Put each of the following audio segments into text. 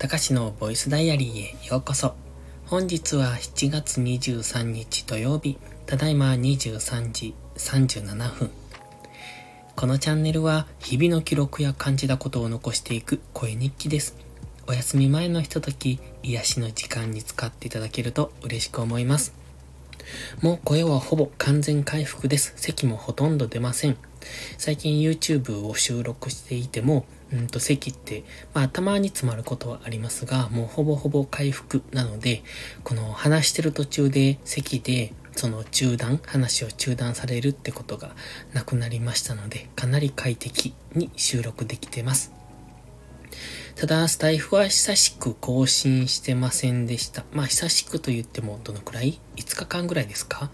たかしのボイスダイアリーへようこそ。本日は7月23日土曜日、ただいま23時37分。このチャンネルは日々の記録や感じたことを残していく声日記です。お休み前のひととき、癒しの時間に使っていただけると嬉しく思います。もう声はほぼ完全回復です。咳もほとんど出ません。最近 YouTube を収録していても、うんと咳って、まあたまに詰まることはありますが、もうほぼほぼ回復なので、この話してる途中で咳で、その中断、話を中断されるってことがなくなりましたので、かなり快適に収録できてます。ただ、スタイフは久しく更新してませんでした。まあ、久しくと言ってもどのくらい ?5 日間ぐらいですか？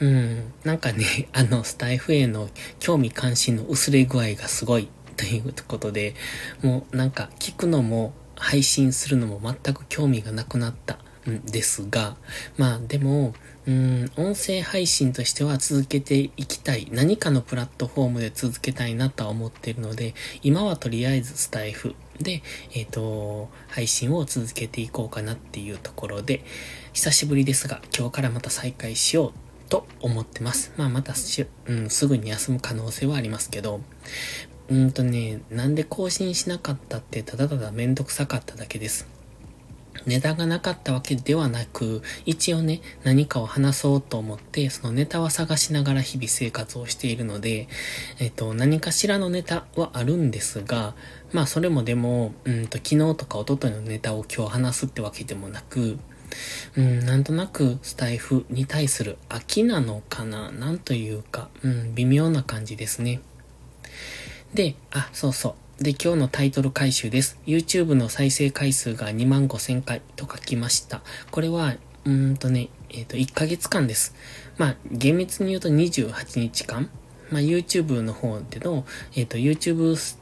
うん。なんかね、あの、スタイフへの興味関心の薄れ具合がすごいということで、もうなんか聞くのも配信するのも全く興味がなくなったんですが、まあでも、うん、音声配信としては続けていきたい。何かのプラットフォームで続けたいなとは思っているので、今はとりあえずスタイフで、えっ、ー、と、配信を続けていこうかなっていうところで、久しぶりですが、今日からまた再開しようと思ってます。まあまたし、うん、すぐに休む可能性はありますけど、うんとね、なんで更新しなかったってただただめんどくさかっただけです。ネタがなかったわけではなく、一応ね、何かを話そうと思って、そのネタは探しながら日々生活をしているので、えっと、何かしらのネタはあるんですが、まあそれもでも、うんと、昨日とか一昨日のネタを今日話すってわけでもなく、うん、なんとなくスタイフに対する飽きなのかななんというか、うん、微妙な感じですね。で、あ、そうそう。で、今日のタイトル回収です。YouTube の再生回数が2万5千回と書きました。これは、うんとね、えっ、ー、と、1ヶ月間です。まあ、厳密に言うと28日間。まあ、YouTube の方での、えっ、ー、と、YouTube ス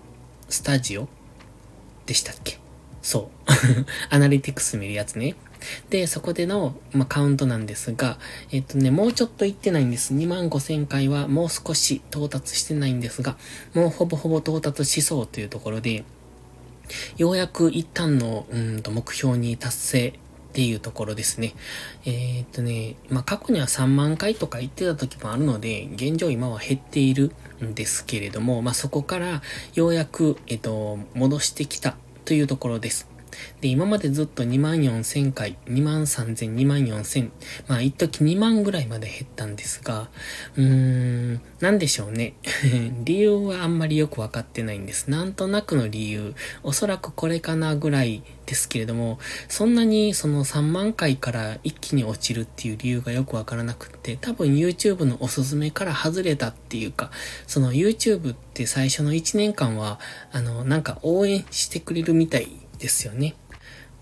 タジオでしたっけ？そう。アナリティクス見るやつね。で、そこでの、まあ、カウントなんですが、えっとね、もうちょっと行ってないんです。2万5千回はもう少し到達してないんですが、もうほぼほぼ到達しそうというところで、ようやく一旦の、うんと目標に達成っていうところですね。えー、っとね、まあ、過去には3万回とか言ってた時もあるので、現状今は減っているんですけれども、まあ、そこからようやく、えっと、戻してきたというところです。で、今までずっと2万4千回、2万3千、2万4千、まあ一時2万ぐらいまで減ったんですが、うーん、なんでしょうね。理由はあんまりよくわかってないんです。なんとなくの理由、おそらくこれかなぐらいですけれども、そんなにその3万回から一気に落ちるっていう理由がよくわからなくって、多分 YouTube のおすすめから外れたっていうか、その YouTube って最初の1年間は、あの、なんか応援してくれるみたいですよね。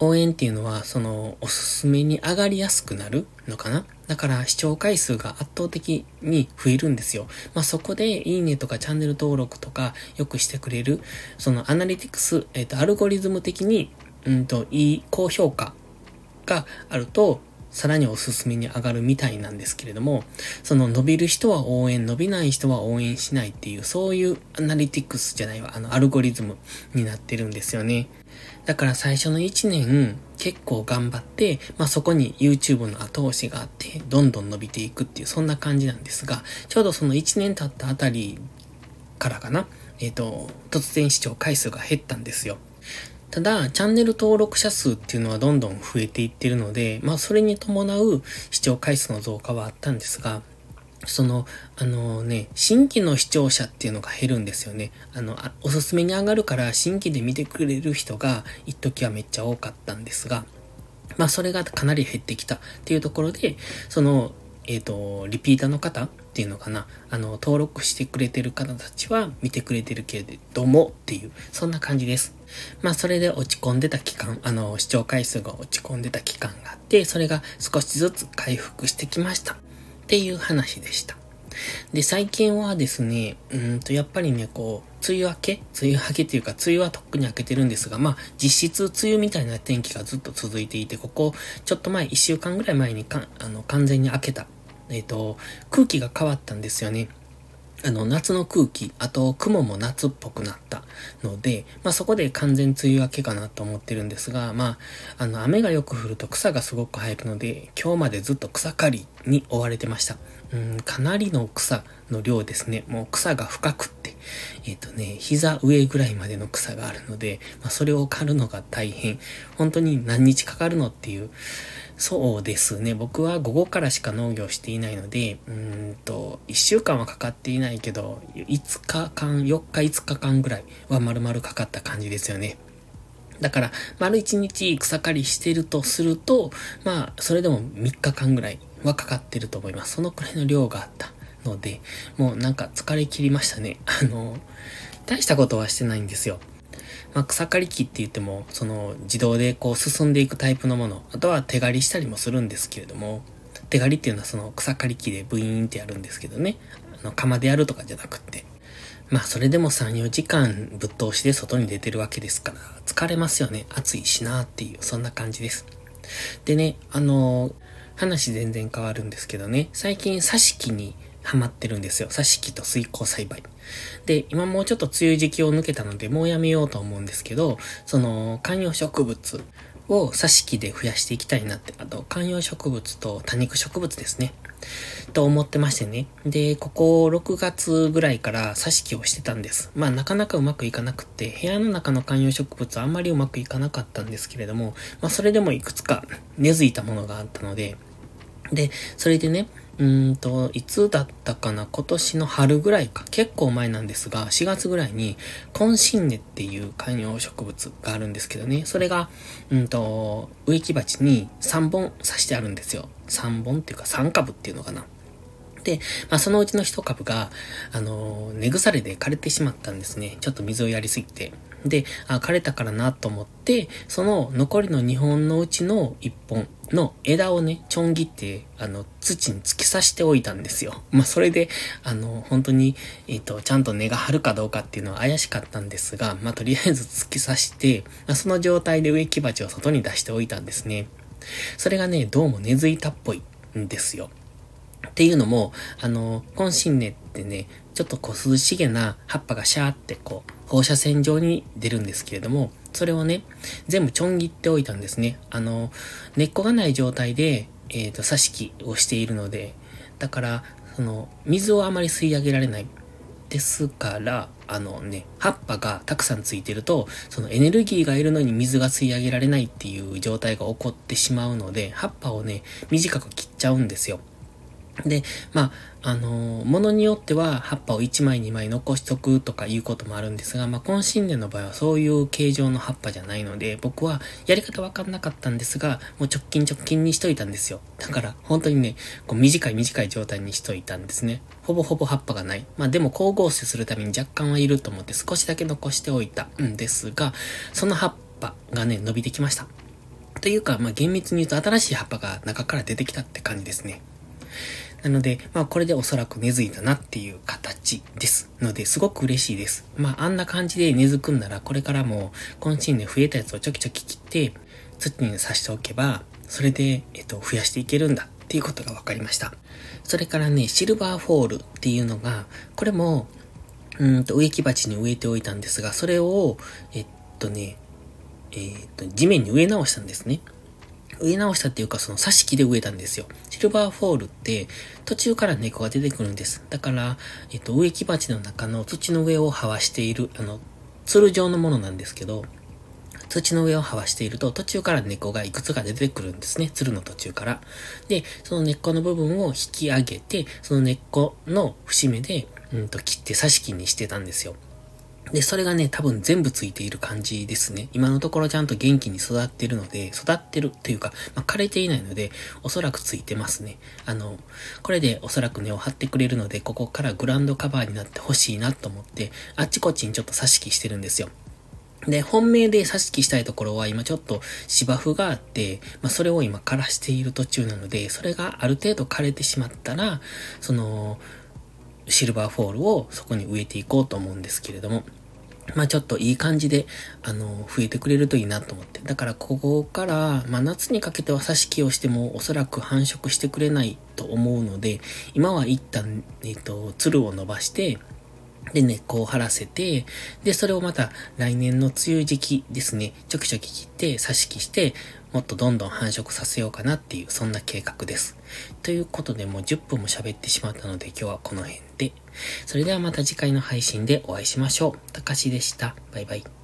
応援っていうのは、その、おすすめに上がりやすくなるのかな？だから視聴回数が圧倒的に増えるんですよ。まあ、そこでいいねとかチャンネル登録とかよくしてくれる、そのアナリティクス、えっ、ー、と、アルゴリズム的に、うんと、いい高評価があると、さらにおすすめに上がるみたいなんですけれども、その伸びる人は応援、伸びない人は応援しないっていう、そういうアナリティクスじゃないわ、あの、アルゴリズムになってるんですよね。だから最初の1年結構頑張って、まあそこに YouTube の後押しがあって、どんどん伸びていくっていう、そんな感じなんですが、ちょうどその1年経ったあたりからかな、えっ、ー、と、突然視聴回数が減ったんですよ。ただ、チャンネル登録者数っていうのはどんどん増えていってるので、まあそれに伴う視聴回数の増加はあったんですが、その、あのね、新規の視聴者っていうのが減るんですよね。あの、あおすすめに上がるから新規で見てくれる人が一時はめっちゃ多かったんですが、まあそれがかなり減ってきたっていうところで、その、えっ、ー、と、リピーターの方っていうのかな、あの、登録してくれてる方たちは見てくれてるけれどもっていう、そんな感じです。まあそれで落ち込んでた期間、あの、視聴回数が落ち込んでた期間があって、それが少しずつ回復してきました。っていう話でした。で、最近はですね、うんと、やっぱりね、こう、梅雨明け？梅雨明けっていうか、梅雨はとっくに明けてるんですが、まあ、実質梅雨みたいな天気がずっと続いていて、ここ、ちょっと前、一週間ぐらい前にか、あの、完全に明けた、えっ、ー、と、空気が変わったんですよね。あの、夏の空気、あと雲も夏っぽくなったので、まあそこで完全梅雨明けかなと思ってるんですが、まあ、あの、雨がよく降ると草がすごく生えるので、今日までずっと草刈りに追われてました。うん、かなりの草の量ですね。もう草が深くって、えっ、ー、とね、膝上ぐらいまでの草があるので、まあそれを刈るのが大変。本当に何日かかるのっていう、そうですね。僕は午後からしか農業していないので、うんと、1週間はかかっていないけど、5日間、4日5日間ぐらいは丸々かかった感じですよね。だから、丸1日草刈りしてるとすると、まあ、それでも3日間ぐらいはかかってると思います。そのくらいの量があったので、もうなんか疲れ切りましたね。あの、大したことはしてないんですよ。まあ、草刈り機って言っても、その自動でこう進んでいくタイプのもの、あとは手刈りしたりもするんですけれども、手刈りっていうのはその草刈り機でブイーンってやるんですけどね、あの、釜でやるとかじゃなくって、まあそれでも3、4時間ぶっ通しで外に出てるわけですから、疲れますよね。暑いしなっていう、そんな感じです。でね、あの話全然変わるんですけどね、最近挿し木にハマってるんですよ。挿し木と水耕栽培。で、今もうちょっと梅雨時期を抜けたので、もうやめようと思うんですけど、その、観葉植物を挿し木で増やしていきたいなって、あと、観葉植物と多肉植物ですね。と思ってましてね。で、ここ6月ぐらいから挿し木をしてたんです。まあなかなかうまくいかなくって、部屋の中の観葉植物はあんまりうまくいかなかったんですけれども、まあそれでもいくつか根付いたものがあったので、で、それでね、うんと、いつだったかな？今年の春ぐらいか。結構前なんですが、4月ぐらいに、コンシンネっていう観葉植物があるんですけどね。それが、うんと、植木鉢に3本刺してあるんですよ。3本っていうか3株っていうのかな。で、まあ、そのうちの1株が、あの、根腐れで枯れてしまったんですね。ちょっと水をやりすぎて。で、あ、枯れたからなと思って、その残りの2本のうちの1本の枝をね、ちょん切って、あの、土に突き刺しておいたんですよ。まあ、それで、あの、本当に、えっ、ー、と、ちゃんと根が張るかどうかっていうのは怪しかったんですが、まあ、とりあえず突き刺して、まあ、その状態で植木鉢を外に出しておいたんですね。それがね、どうも根付いたっぽいんですよ。っていうのも、あの、今新年ってね、ちょっとこう涼しげな葉っぱがシャーってこう、放射線状に出るんですけれども、それをね、全部ちょん切っておいたんですね。あの、根っこがない状態で、えっ、ー、と、挿し木をしているので、だから、その、水をあまり吸い上げられない。ですから、あのね、葉っぱがたくさんついてると、そのエネルギーがいるのに水が吸い上げられないっていう状態が起こってしまうので、葉っぱをね、短く切っちゃうんですよ。で、まあ、あのー、ものによっては葉っぱを1枚2枚残しとくとかいうこともあるんですが、まあ、今新年の場合はそういう形状の葉っぱじゃないので、僕はやり方わかんなかったんですが、もう直近直近にしといたんですよ。だから、本当にね、こう短い短い状態にしといたんですね。ほぼほぼ葉っぱがない。まあ、でも光合成するために若干はいると思って少しだけ残しておいたんですが、その葉っぱがね、伸びてきました。というか、まあ、厳密に言うと新しい葉っぱが中から出てきたって感じですね。なので、まあこれでおそらく根付いたなっていう形です。ので、すごく嬉しいです。まああんな感じで根付くんなら、これからも今シーズン増えたやつをちょきちょき切って、土に刺しておけば、それで、えっと、増やしていけるんだっていうことが分かりました。それからね、シルバーフォールっていうのが、これも、うんと、植木鉢に植えておいたんですが、それを、えっとね、えー、っと、地面に植え直したんですね。植え直したっていうか、その挿し木で植えたんですよ。シルバーフォールって、途中から根っこが出てくるんです。だから、えっと、植木鉢の中の土の上を這わしている、あの、ツル状のものなんですけど、土の上を這わしていると、途中から根っこがいくつか出てくるんですね。ツルの途中から。で、その根っこの部分を引き上げて、その根っこの節目で、うんと切って挿し木にしてたんですよ。で、それがね、多分全部ついている感じですね。今のところちゃんと元気に育ってるので、育ってるというか、まあ、枯れていないので、おそらくついてますね。あの、これでおそらく根を張ってくれるので、ここからグランドカバーになってほしいなと思って、あっちこっちにちょっと挿し木してるんですよ。で、本命で挿し木したいところは今ちょっと芝生があって、まあ、それを今枯らしている途中なので、それがある程度枯れてしまったら、その、シルバーフォールをそこに植えていこうと思うんですけれども、まあちょっといい感じで、あの、増えてくれるといいなと思って。だからここから、まあ夏にかけては挿し木をしてもおそらく繁殖してくれないと思うので、今は一旦、えっ、ー、と、鶴を伸ばして、で、根っこを張らせて、で、それをまた来年の梅雨時期ですね、ちょきちょき切って挿し木して、もっとどんどん繁殖させようかなっていう、そんな計画です。ということで、もう10分も喋ってしまったので、今日はこの辺で。それではまた次回の配信でお会いしましょう。たかしでした。バイバイ。